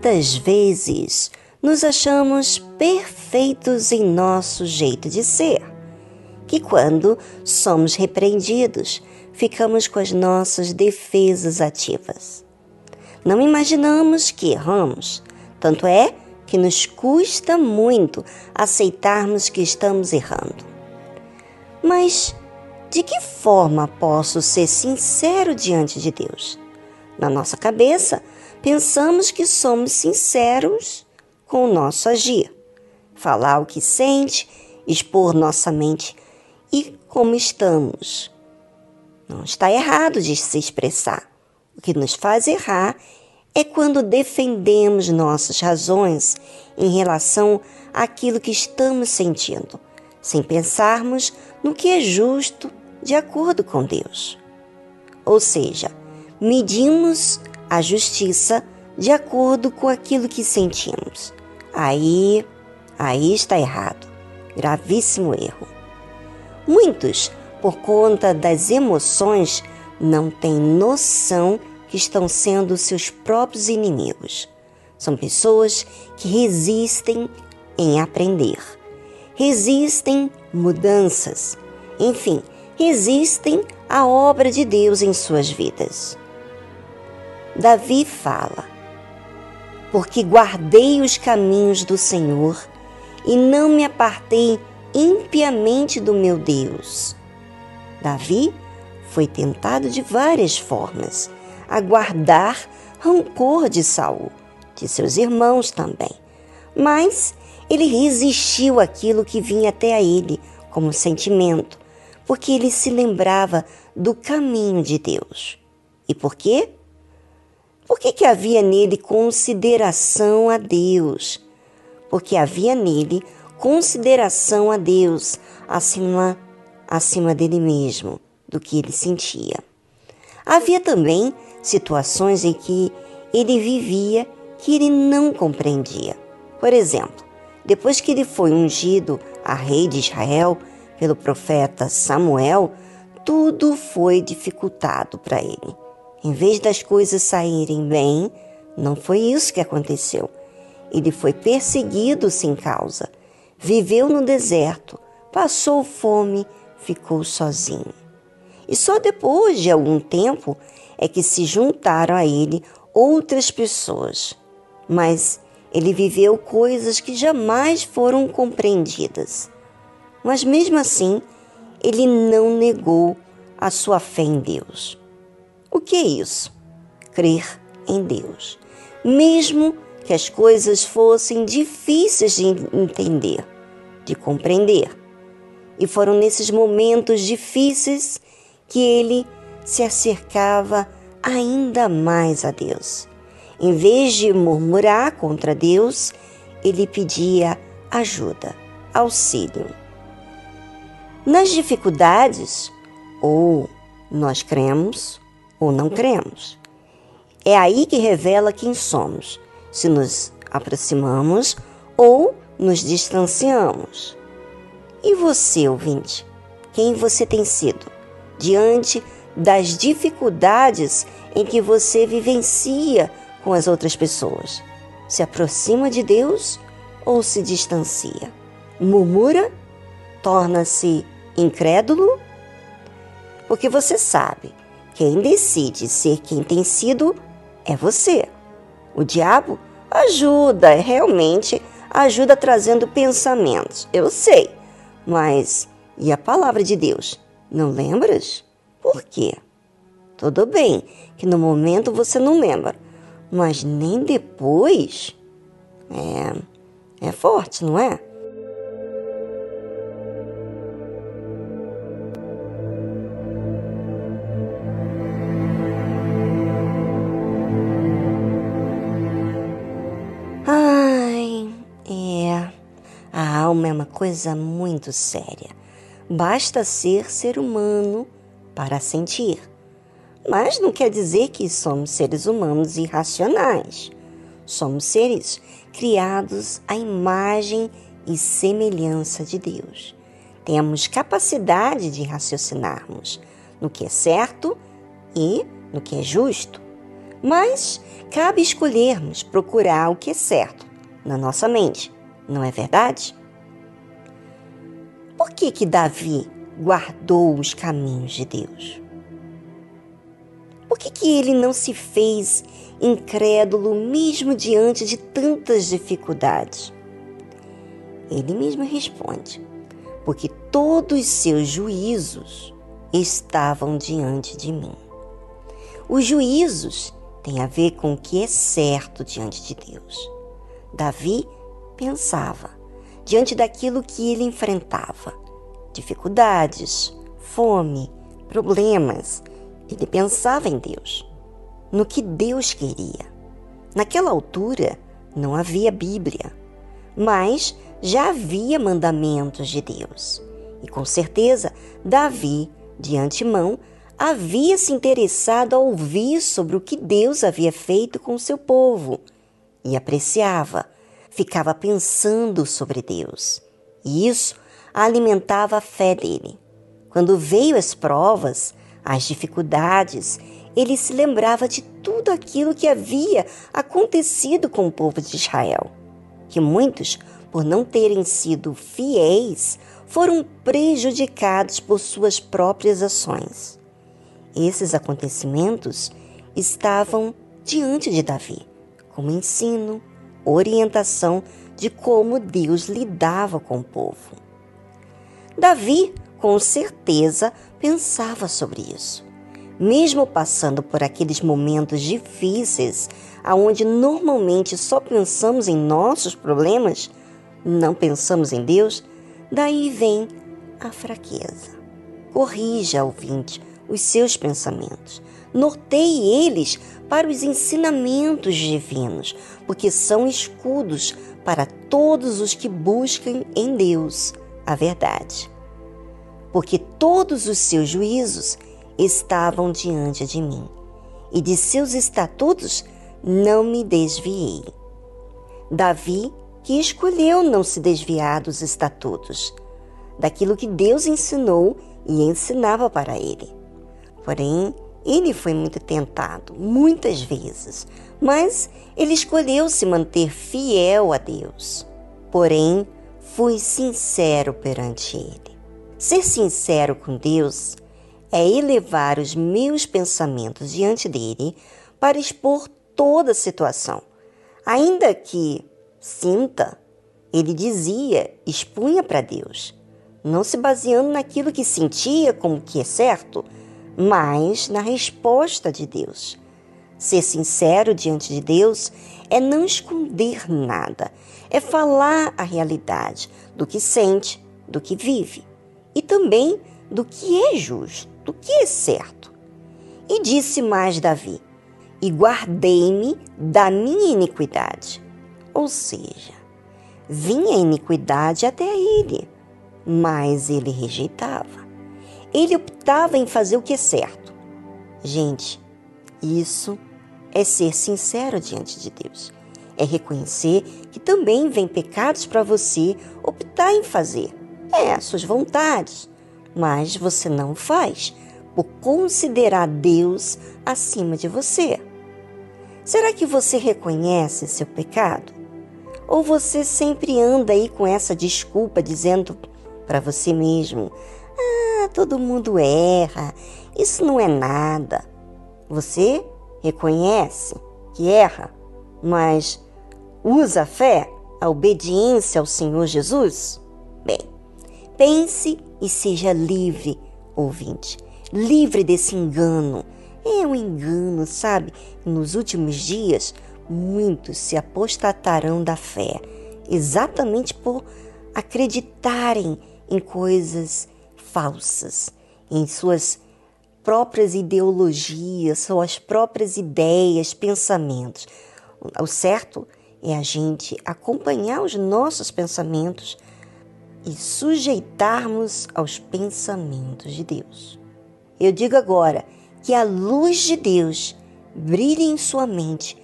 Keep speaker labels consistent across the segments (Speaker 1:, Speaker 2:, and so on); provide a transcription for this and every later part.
Speaker 1: Muitas vezes nos achamos perfeitos em nosso jeito de ser, que quando somos repreendidos, ficamos com as nossas defesas ativas. Não imaginamos que erramos, tanto é que nos custa muito aceitarmos que estamos errando. Mas de que forma posso ser sincero diante de Deus? Na nossa cabeça, pensamos que somos sinceros com o nosso agir, falar o que sente, expor nossa mente e como estamos. Não está errado de se expressar. O que nos faz errar é quando defendemos nossas razões em relação àquilo que estamos sentindo, sem pensarmos no que é justo de acordo com Deus. Ou seja, medimos a justiça de acordo com aquilo que sentimos. Aí, aí está errado. Gravíssimo erro. Muitos, por conta das emoções, não têm noção que estão sendo seus próprios inimigos. São pessoas que resistem em aprender, resistem mudanças, enfim, resistem à obra de Deus em suas vidas. Davi fala: Porque guardei os caminhos do Senhor e não me apartei impiamente do meu Deus. Davi foi tentado de várias formas a guardar rancor de Saul, de seus irmãos também. Mas ele resistiu àquilo que vinha até a ele como sentimento, porque ele se lembrava do caminho de Deus. E por quê? Porque que havia nele consideração a Deus? Porque havia nele consideração a Deus acima acima dele mesmo, do que ele sentia. Havia também situações em que ele vivia que ele não compreendia. Por exemplo, depois que ele foi ungido a rei de Israel pelo profeta Samuel, tudo foi dificultado para ele. Em vez das coisas saírem bem, não foi isso que aconteceu. Ele foi perseguido sem causa, viveu no deserto, passou fome, ficou sozinho. E só depois de algum tempo é que se juntaram a ele outras pessoas. Mas ele viveu coisas que jamais foram compreendidas. Mas mesmo assim, ele não negou a sua fé em Deus. O que é isso? Crer em Deus. Mesmo que as coisas fossem difíceis de entender, de compreender. E foram nesses momentos difíceis que ele se acercava ainda mais a Deus. Em vez de murmurar contra Deus, ele pedia ajuda, auxílio. Nas dificuldades, ou nós cremos ou não cremos. É aí que revela quem somos, se nos aproximamos ou nos distanciamos. E você, ouvinte, quem você tem sido? diante das dificuldades em que você vivencia com as outras pessoas. Se aproxima de Deus ou se distancia? Murmura? Torna-se incrédulo? Porque você sabe, quem decide ser quem tem sido é você. O diabo ajuda, realmente ajuda trazendo pensamentos, eu sei, mas e a palavra de Deus? Não lembras? Por quê? Tudo bem que no momento você não lembra, mas nem depois. É, é forte, não é? Coisa muito séria. Basta ser ser humano para sentir. Mas não quer dizer que somos seres humanos irracionais. Somos seres criados à imagem e semelhança de Deus. Temos capacidade de raciocinarmos no que é certo e no que é justo. Mas cabe escolhermos procurar o que é certo na nossa mente, não é verdade? Por que que Davi guardou os caminhos de Deus? Por que, que ele não se fez incrédulo mesmo diante de tantas dificuldades? Ele mesmo responde: porque todos seus juízos estavam diante de mim. Os juízos têm a ver com o que é certo diante de Deus. Davi pensava diante daquilo que ele enfrentava: dificuldades, fome, problemas. Ele pensava em Deus, no que Deus queria. Naquela altura não havia Bíblia, mas já havia mandamentos de Deus. E com certeza, Davi, de antemão, havia se interessado a ouvir sobre o que Deus havia feito com seu povo e apreciava, ficava pensando sobre Deus. E isso alimentava a fé dele. Quando veio as provas, as dificuldades, ele se lembrava de tudo aquilo que havia acontecido com o povo de Israel, que muitos por não terem sido fiéis, foram prejudicados por suas próprias ações. Esses acontecimentos estavam diante de Davi, como ensino, orientação de como Deus lidava com o povo. Davi, com certeza, pensava sobre isso. Mesmo passando por aqueles momentos difíceis, aonde normalmente só pensamos em nossos problemas, não pensamos em Deus, daí vem a fraqueza. Corrija, ouvinte, os seus pensamentos. Norteie eles para os ensinamentos divinos, porque são escudos para todos os que buscam em Deus a verdade. Porque todos os seus juízos estavam diante de mim, e de seus estatutos não me desviei. Davi que escolheu não se desviar dos estatutos, daquilo que Deus ensinou e ensinava para ele. Porém, ele foi muito tentado, muitas vezes, mas ele escolheu se manter fiel a Deus. Porém, fui sincero perante ele. Ser sincero com Deus é elevar os meus pensamentos diante dele para expor toda a situação, ainda que Sinta, ele dizia, expunha para Deus, não se baseando naquilo que sentia como que é certo, mas na resposta de Deus. Ser sincero diante de Deus é não esconder nada, é falar a realidade do que sente, do que vive e também do que é justo, do que é certo. E disse mais Davi: E guardei-me da minha iniquidade ou seja, vinha a iniquidade até ele, mas ele rejeitava. Ele optava em fazer o que é certo. Gente, isso é ser sincero diante de Deus. É reconhecer que também vem pecados para você optar em fazer. É, suas vontades, mas você não faz por considerar Deus acima de você. Será que você reconhece seu pecado? Ou você sempre anda aí com essa desculpa dizendo para você mesmo: "Ah, todo mundo erra, isso não é nada". Você reconhece que erra, mas usa a fé, a obediência ao Senhor Jesus? Bem, pense e seja livre, ouvinte, livre desse engano. É um engano, sabe? Nos últimos dias, muitos se apostatarão da fé, exatamente por acreditarem em coisas falsas, em suas próprias ideologias, suas próprias ideias, pensamentos. O certo é a gente acompanhar os nossos pensamentos e sujeitarmos aos pensamentos de Deus. Eu digo agora que a luz de Deus brilhe em sua mente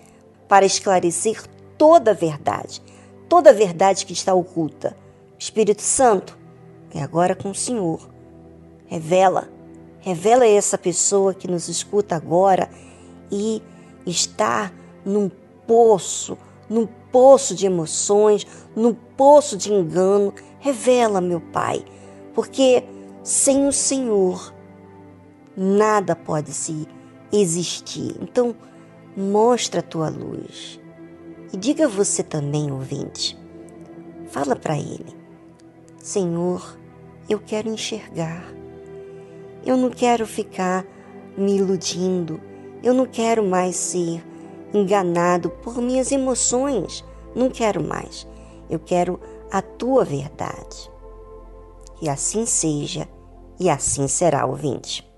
Speaker 1: para esclarecer toda a verdade, toda a verdade que está oculta. Espírito Santo é agora com o Senhor. Revela, revela essa pessoa que nos escuta agora e estar num poço, num poço de emoções, num poço de engano. Revela, meu Pai, porque sem o Senhor nada pode se existir. Então, mostra a tua luz. E diga você também, ouvinte, fala para ele: Senhor, eu quero enxergar. Eu não quero ficar me iludindo. Eu não quero mais ser enganado por minhas emoções. Não quero mais. Eu quero a tua verdade. Que assim seja e assim será, ouvinte.